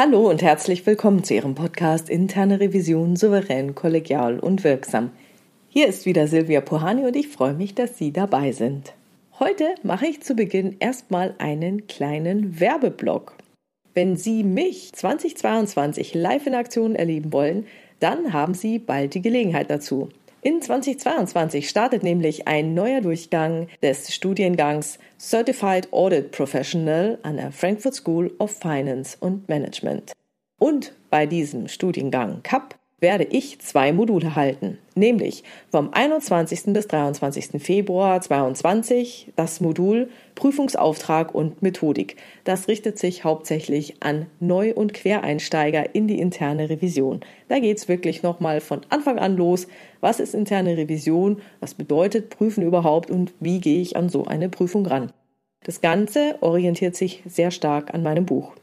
Hallo und herzlich willkommen zu Ihrem Podcast Interne Revision souverän, kollegial und wirksam. Hier ist wieder Silvia Pohani und ich freue mich, dass Sie dabei sind. Heute mache ich zu Beginn erstmal einen kleinen Werbeblock. Wenn Sie mich 2022 live in Aktion erleben wollen, dann haben Sie bald die Gelegenheit dazu. In 2022 startet nämlich ein neuer Durchgang des Studiengangs Certified Audit Professional an der Frankfurt School of Finance und Management. Und bei diesem Studiengang CAP werde ich zwei Module halten, nämlich vom 21. bis 23. Februar 2022 das Modul Prüfungsauftrag und Methodik. Das richtet sich hauptsächlich an Neu- und Quereinsteiger in die interne Revision. Da geht es wirklich nochmal von Anfang an los. Was ist interne Revision? Was bedeutet Prüfen überhaupt? Und wie gehe ich an so eine Prüfung ran? Das Ganze orientiert sich sehr stark an meinem Buch.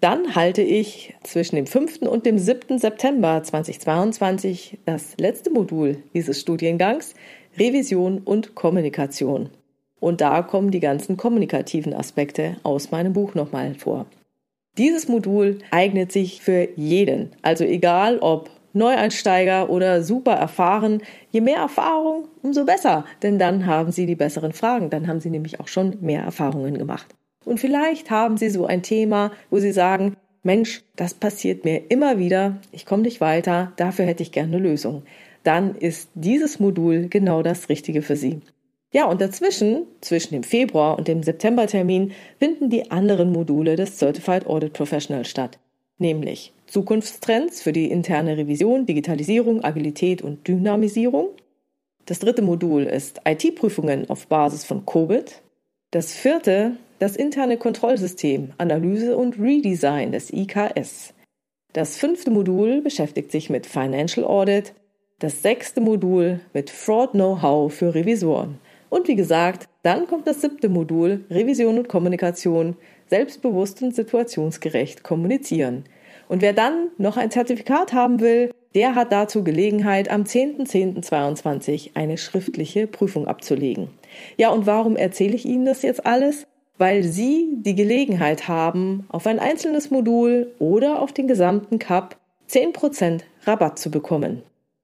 Dann halte ich zwischen dem 5. und dem 7. September 2022 das letzte Modul dieses Studiengangs Revision und Kommunikation. Und da kommen die ganzen kommunikativen Aspekte aus meinem Buch nochmal vor. Dieses Modul eignet sich für jeden, also egal ob Neueinsteiger oder super erfahren. Je mehr Erfahrung, umso besser, denn dann haben Sie die besseren Fragen, dann haben Sie nämlich auch schon mehr Erfahrungen gemacht. Und vielleicht haben Sie so ein Thema, wo Sie sagen, Mensch, das passiert mir immer wieder, ich komme nicht weiter, dafür hätte ich gerne eine Lösung. Dann ist dieses Modul genau das Richtige für Sie. Ja, und dazwischen, zwischen dem Februar und dem Septembertermin, finden die anderen Module des Certified Audit Professional statt, nämlich Zukunftstrends für die interne Revision, Digitalisierung, Agilität und Dynamisierung. Das dritte Modul ist IT-Prüfungen auf Basis von COBIT. Das vierte das interne Kontrollsystem, Analyse und Redesign des IKS. Das fünfte Modul beschäftigt sich mit Financial Audit, das sechste Modul mit Fraud Know-how für Revisoren. Und wie gesagt, dann kommt das siebte Modul Revision und Kommunikation, selbstbewusst und situationsgerecht kommunizieren. Und wer dann noch ein Zertifikat haben will, der hat dazu Gelegenheit, am 10.10.22 eine schriftliche Prüfung abzulegen. Ja, und warum erzähle ich Ihnen das jetzt alles? Weil Sie die Gelegenheit haben, auf ein einzelnes Modul oder auf den gesamten Cup 10% Rabatt zu bekommen.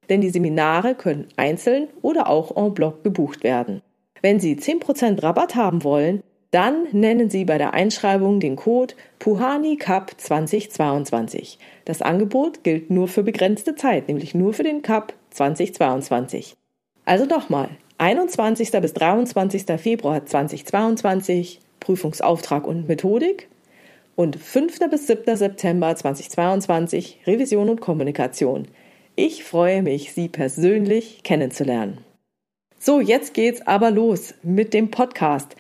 Denn die Seminare können einzeln oder auch en bloc gebucht werden. Wenn Sie 10% Rabatt haben wollen, dann nennen Sie bei der Einschreibung den Code Puhani Cup 2022. Das Angebot gilt nur für begrenzte Zeit, nämlich nur für den Cup 2022. Also nochmal, 21. bis 23. Februar 2022 Prüfungsauftrag und Methodik und 5. bis 7. September 2022 Revision und Kommunikation. Ich freue mich, Sie persönlich kennenzulernen. So, jetzt geht's aber los mit dem Podcast.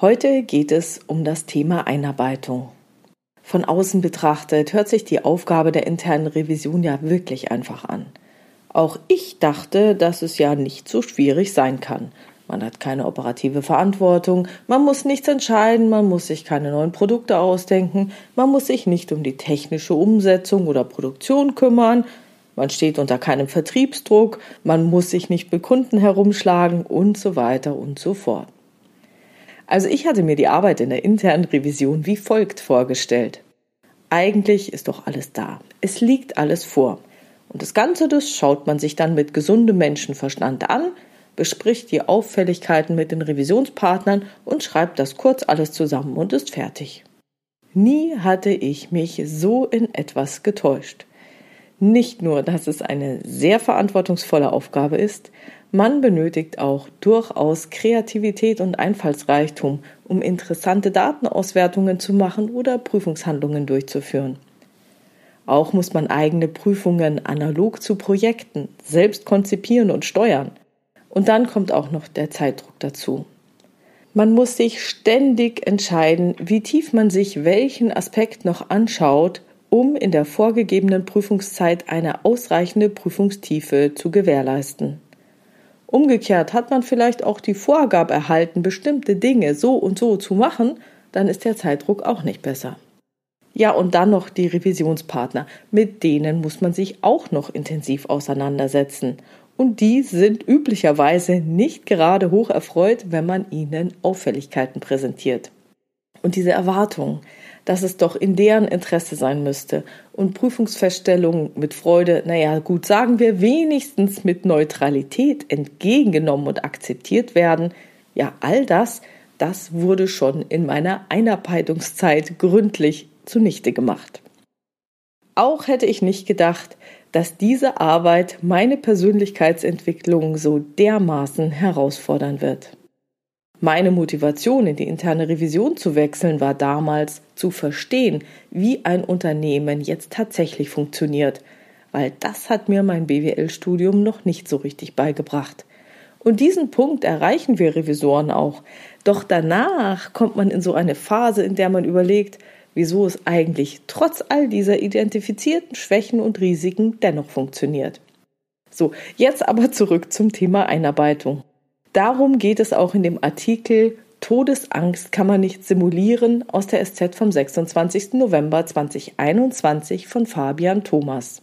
Heute geht es um das Thema Einarbeitung. Von außen betrachtet hört sich die Aufgabe der internen Revision ja wirklich einfach an. Dachte, dass es ja nicht so schwierig sein kann. Man hat keine operative Verantwortung, man muss nichts entscheiden, man muss sich keine neuen Produkte ausdenken, man muss sich nicht um die technische Umsetzung oder Produktion kümmern, man steht unter keinem Vertriebsdruck, man muss sich nicht mit Kunden herumschlagen und so weiter und so fort. Also ich hatte mir die Arbeit in der internen Revision wie folgt vorgestellt. Eigentlich ist doch alles da. Es liegt alles vor. Und das Ganze, das schaut man sich dann mit gesundem Menschenverstand an, bespricht die Auffälligkeiten mit den Revisionspartnern und schreibt das kurz alles zusammen und ist fertig. Nie hatte ich mich so in etwas getäuscht. Nicht nur, dass es eine sehr verantwortungsvolle Aufgabe ist, man benötigt auch durchaus Kreativität und Einfallsreichtum, um interessante Datenauswertungen zu machen oder Prüfungshandlungen durchzuführen. Auch muss man eigene Prüfungen analog zu Projekten selbst konzipieren und steuern. Und dann kommt auch noch der Zeitdruck dazu. Man muss sich ständig entscheiden, wie tief man sich welchen Aspekt noch anschaut, um in der vorgegebenen Prüfungszeit eine ausreichende Prüfungstiefe zu gewährleisten. Umgekehrt hat man vielleicht auch die Vorgabe erhalten, bestimmte Dinge so und so zu machen, dann ist der Zeitdruck auch nicht besser. Ja, und dann noch die Revisionspartner. Mit denen muss man sich auch noch intensiv auseinandersetzen. und die sind üblicherweise nicht gerade hoch erfreut, wenn man ihnen Auffälligkeiten präsentiert. Und diese Erwartung, dass es doch in deren Interesse sein müsste und Prüfungsfeststellungen mit Freude, naja gut, sagen wir wenigstens mit Neutralität entgegengenommen und akzeptiert werden, ja all das, das wurde schon in meiner Einarbeitungszeit gründlich zunichte gemacht. Auch hätte ich nicht gedacht, dass diese Arbeit meine Persönlichkeitsentwicklung so dermaßen herausfordern wird. Meine Motivation, in die interne Revision zu wechseln, war damals zu verstehen, wie ein Unternehmen jetzt tatsächlich funktioniert, weil das hat mir mein BWL-Studium noch nicht so richtig beigebracht. Und diesen Punkt erreichen wir Revisoren auch. Doch danach kommt man in so eine Phase, in der man überlegt, wieso es eigentlich trotz all dieser identifizierten Schwächen und Risiken dennoch funktioniert. So, jetzt aber zurück zum Thema Einarbeitung. Darum geht es auch in dem Artikel Todesangst kann man nicht simulieren aus der SZ vom 26. November 2021 von Fabian Thomas.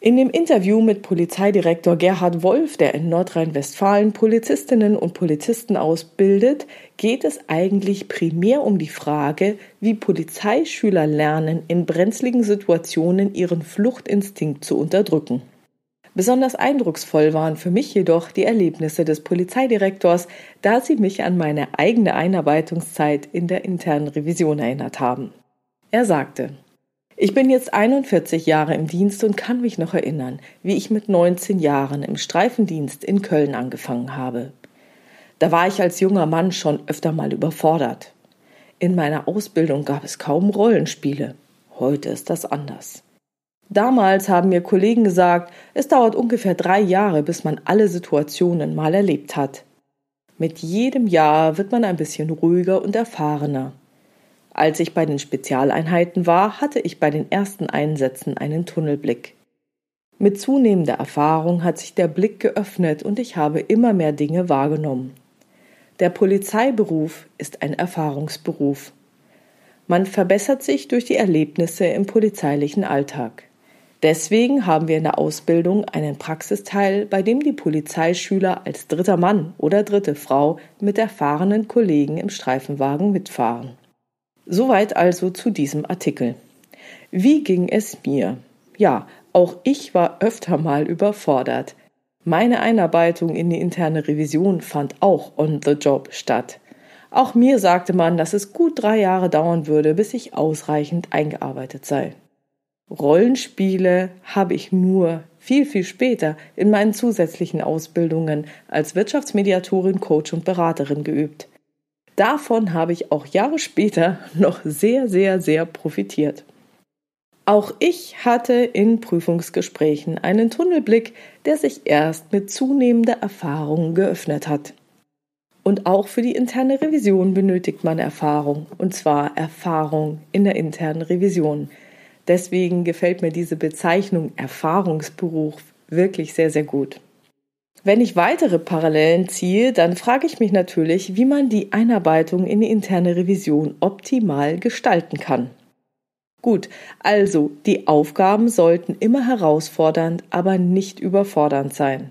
In dem Interview mit Polizeidirektor Gerhard Wolf, der in Nordrhein-Westfalen Polizistinnen und Polizisten ausbildet, geht es eigentlich primär um die Frage, wie Polizeischüler lernen, in brenzligen Situationen ihren Fluchtinstinkt zu unterdrücken. Besonders eindrucksvoll waren für mich jedoch die Erlebnisse des Polizeidirektors, da sie mich an meine eigene Einarbeitungszeit in der internen Revision erinnert haben. Er sagte, ich bin jetzt 41 Jahre im Dienst und kann mich noch erinnern, wie ich mit 19 Jahren im Streifendienst in Köln angefangen habe. Da war ich als junger Mann schon öfter mal überfordert. In meiner Ausbildung gab es kaum Rollenspiele. Heute ist das anders. Damals haben mir Kollegen gesagt, es dauert ungefähr drei Jahre, bis man alle Situationen mal erlebt hat. Mit jedem Jahr wird man ein bisschen ruhiger und erfahrener. Als ich bei den Spezialeinheiten war, hatte ich bei den ersten Einsätzen einen Tunnelblick. Mit zunehmender Erfahrung hat sich der Blick geöffnet und ich habe immer mehr Dinge wahrgenommen. Der Polizeiberuf ist ein Erfahrungsberuf. Man verbessert sich durch die Erlebnisse im polizeilichen Alltag. Deswegen haben wir in der Ausbildung einen Praxisteil, bei dem die Polizeischüler als dritter Mann oder dritte Frau mit erfahrenen Kollegen im Streifenwagen mitfahren. Soweit also zu diesem Artikel. Wie ging es mir? Ja, auch ich war öfter mal überfordert. Meine Einarbeitung in die interne Revision fand auch on the job statt. Auch mir sagte man, dass es gut drei Jahre dauern würde, bis ich ausreichend eingearbeitet sei. Rollenspiele habe ich nur viel, viel später in meinen zusätzlichen Ausbildungen als Wirtschaftsmediatorin, Coach und Beraterin geübt. Davon habe ich auch Jahre später noch sehr, sehr, sehr profitiert. Auch ich hatte in Prüfungsgesprächen einen Tunnelblick, der sich erst mit zunehmender Erfahrung geöffnet hat. Und auch für die interne Revision benötigt man Erfahrung, und zwar Erfahrung in der internen Revision. Deswegen gefällt mir diese Bezeichnung Erfahrungsberuf wirklich sehr, sehr gut. Wenn ich weitere Parallelen ziehe, dann frage ich mich natürlich, wie man die Einarbeitung in die interne Revision optimal gestalten kann. Gut, also die Aufgaben sollten immer herausfordernd, aber nicht überfordernd sein.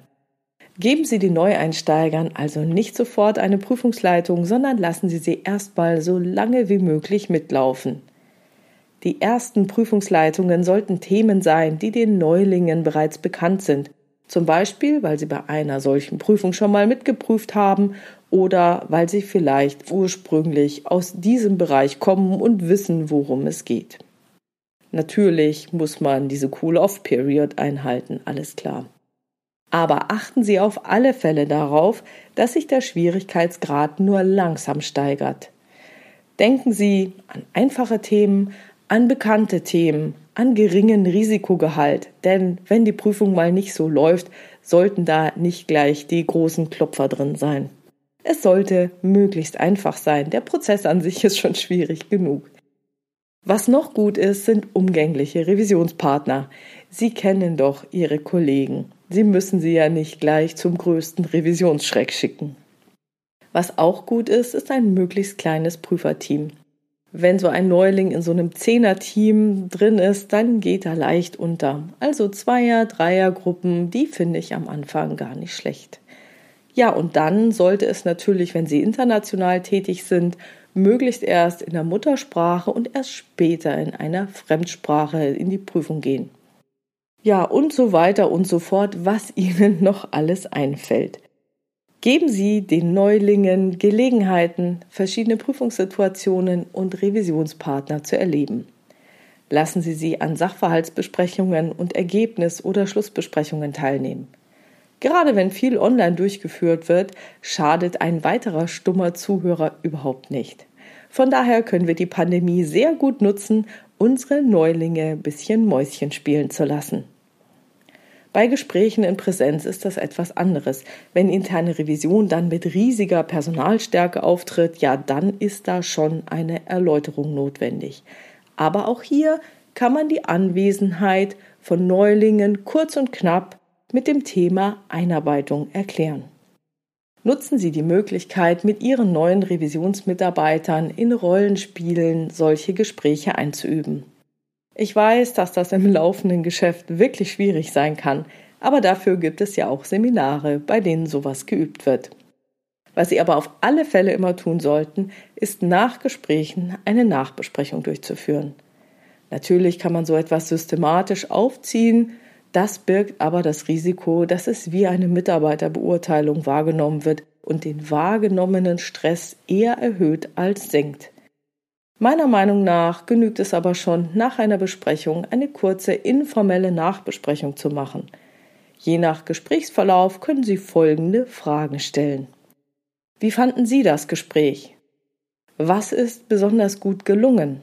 Geben Sie den Neueinsteigern also nicht sofort eine Prüfungsleitung, sondern lassen Sie sie erstmal so lange wie möglich mitlaufen. Die ersten Prüfungsleitungen sollten Themen sein, die den Neulingen bereits bekannt sind, zum Beispiel, weil sie bei einer solchen Prüfung schon mal mitgeprüft haben oder weil sie vielleicht ursprünglich aus diesem Bereich kommen und wissen, worum es geht. Natürlich muss man diese Cool-Off-Period einhalten, alles klar. Aber achten Sie auf alle Fälle darauf, dass sich der Schwierigkeitsgrad nur langsam steigert. Denken Sie an einfache Themen, an bekannte Themen, an geringen Risikogehalt, denn wenn die Prüfung mal nicht so läuft, sollten da nicht gleich die großen Klopfer drin sein. Es sollte möglichst einfach sein, der Prozess an sich ist schon schwierig genug. Was noch gut ist, sind umgängliche Revisionspartner. Sie kennen doch Ihre Kollegen. Sie müssen sie ja nicht gleich zum größten Revisionsschreck schicken. Was auch gut ist, ist ein möglichst kleines Prüferteam. Wenn so ein Neuling in so einem Zehner-Team drin ist, dann geht er leicht unter. Also Zweier-, Dreier-Gruppen, die finde ich am Anfang gar nicht schlecht. Ja, und dann sollte es natürlich, wenn Sie international tätig sind, möglichst erst in der Muttersprache und erst später in einer Fremdsprache in die Prüfung gehen. Ja, und so weiter und so fort, was Ihnen noch alles einfällt. Geben Sie den Neulingen Gelegenheiten, verschiedene Prüfungssituationen und Revisionspartner zu erleben. Lassen Sie sie an Sachverhaltsbesprechungen und Ergebnis- oder Schlussbesprechungen teilnehmen. Gerade wenn viel online durchgeführt wird, schadet ein weiterer stummer Zuhörer überhaupt nicht. Von daher können wir die Pandemie sehr gut nutzen, unsere Neulinge bisschen Mäuschen spielen zu lassen. Bei Gesprächen in Präsenz ist das etwas anderes. Wenn interne Revision dann mit riesiger Personalstärke auftritt, ja, dann ist da schon eine Erläuterung notwendig. Aber auch hier kann man die Anwesenheit von Neulingen kurz und knapp mit dem Thema Einarbeitung erklären. Nutzen Sie die Möglichkeit, mit Ihren neuen Revisionsmitarbeitern in Rollenspielen solche Gespräche einzuüben. Ich weiß, dass das im laufenden Geschäft wirklich schwierig sein kann, aber dafür gibt es ja auch Seminare, bei denen sowas geübt wird. Was Sie aber auf alle Fälle immer tun sollten, ist nach Gesprächen eine Nachbesprechung durchzuführen. Natürlich kann man so etwas systematisch aufziehen, das birgt aber das Risiko, dass es wie eine Mitarbeiterbeurteilung wahrgenommen wird und den wahrgenommenen Stress eher erhöht als senkt. Meiner Meinung nach genügt es aber schon, nach einer Besprechung eine kurze informelle Nachbesprechung zu machen. Je nach Gesprächsverlauf können Sie folgende Fragen stellen. Wie fanden Sie das Gespräch? Was ist besonders gut gelungen?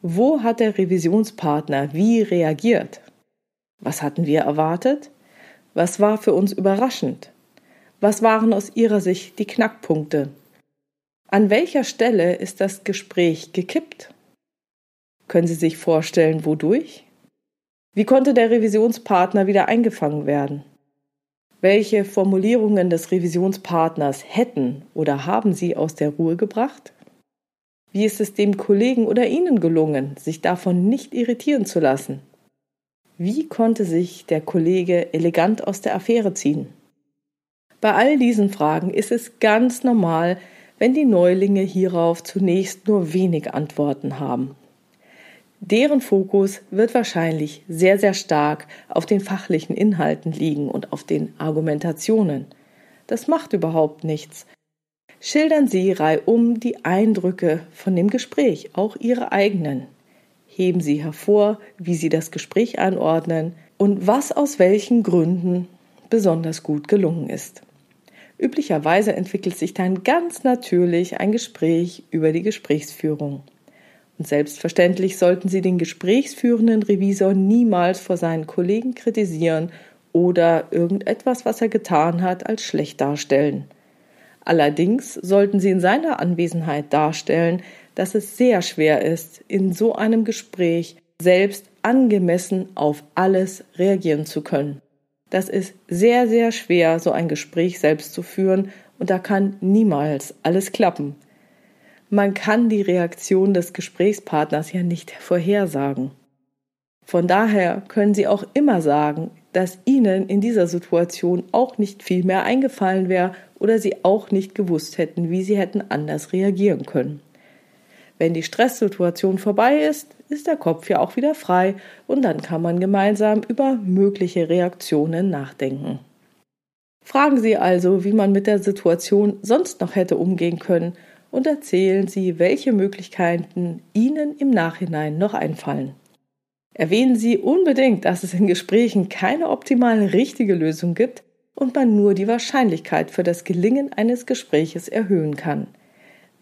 Wo hat der Revisionspartner wie reagiert? Was hatten wir erwartet? Was war für uns überraschend? Was waren aus Ihrer Sicht die Knackpunkte? An welcher Stelle ist das Gespräch gekippt? Können Sie sich vorstellen, wodurch? Wie konnte der Revisionspartner wieder eingefangen werden? Welche Formulierungen des Revisionspartners hätten oder haben Sie aus der Ruhe gebracht? Wie ist es dem Kollegen oder Ihnen gelungen, sich davon nicht irritieren zu lassen? Wie konnte sich der Kollege elegant aus der Affäre ziehen? Bei all diesen Fragen ist es ganz normal, wenn die Neulinge hierauf zunächst nur wenig Antworten haben. Deren Fokus wird wahrscheinlich sehr, sehr stark auf den fachlichen Inhalten liegen und auf den Argumentationen. Das macht überhaupt nichts. Schildern Sie reihum die Eindrücke von dem Gespräch, auch Ihre eigenen. Heben Sie hervor, wie Sie das Gespräch einordnen und was aus welchen Gründen besonders gut gelungen ist. Üblicherweise entwickelt sich dann ganz natürlich ein Gespräch über die Gesprächsführung. Und selbstverständlich sollten Sie den gesprächsführenden Revisor niemals vor seinen Kollegen kritisieren oder irgendetwas, was er getan hat, als schlecht darstellen. Allerdings sollten Sie in seiner Anwesenheit darstellen, dass es sehr schwer ist, in so einem Gespräch selbst angemessen auf alles reagieren zu können. Das ist sehr, sehr schwer, so ein Gespräch selbst zu führen und da kann niemals alles klappen. Man kann die Reaktion des Gesprächspartners ja nicht vorhersagen. Von daher können Sie auch immer sagen, dass Ihnen in dieser Situation auch nicht viel mehr eingefallen wäre oder Sie auch nicht gewusst hätten, wie Sie hätten anders reagieren können. Wenn die Stresssituation vorbei ist, ist der Kopf ja auch wieder frei und dann kann man gemeinsam über mögliche Reaktionen nachdenken. Fragen Sie also, wie man mit der Situation sonst noch hätte umgehen können und erzählen Sie, welche Möglichkeiten Ihnen im Nachhinein noch einfallen. Erwähnen Sie unbedingt, dass es in Gesprächen keine optimal richtige Lösung gibt und man nur die Wahrscheinlichkeit für das Gelingen eines Gespräches erhöhen kann.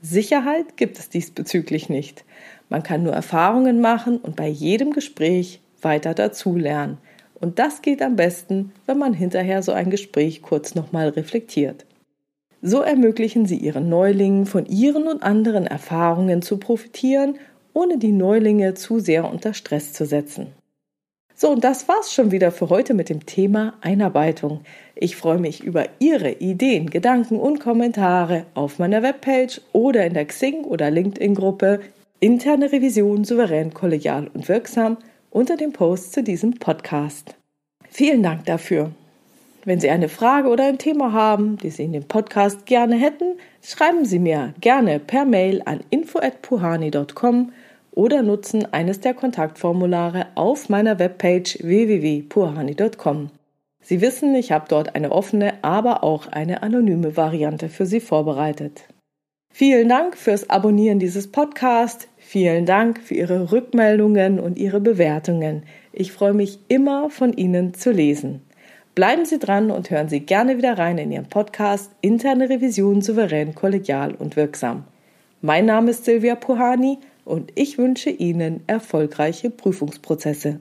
Sicherheit gibt es diesbezüglich nicht. Man kann nur Erfahrungen machen und bei jedem Gespräch weiter dazulernen. Und das geht am besten, wenn man hinterher so ein Gespräch kurz nochmal reflektiert. So ermöglichen Sie Ihren Neulingen von Ihren und anderen Erfahrungen zu profitieren, ohne die Neulinge zu sehr unter Stress zu setzen. So, und das war's schon wieder für heute mit dem Thema Einarbeitung. Ich freue mich über Ihre Ideen, Gedanken und Kommentare auf meiner Webpage oder in der Xing- oder LinkedIn-Gruppe Interne Revision souverän, kollegial und wirksam unter dem Post zu diesem Podcast. Vielen Dank dafür. Wenn Sie eine Frage oder ein Thema haben, die Sie in dem Podcast gerne hätten, schreiben Sie mir gerne per Mail an info@puhani.com oder nutzen eines der Kontaktformulare auf meiner Webpage www.puhani.com. Sie wissen, ich habe dort eine offene, aber auch eine anonyme Variante für Sie vorbereitet. Vielen Dank fürs Abonnieren dieses Podcasts. Vielen Dank für Ihre Rückmeldungen und Ihre Bewertungen. Ich freue mich immer von Ihnen zu lesen. Bleiben Sie dran und hören Sie gerne wieder rein in Ihren Podcast Interne Revision souverän, kollegial und wirksam. Mein Name ist Silvia Puhani und ich wünsche Ihnen erfolgreiche Prüfungsprozesse.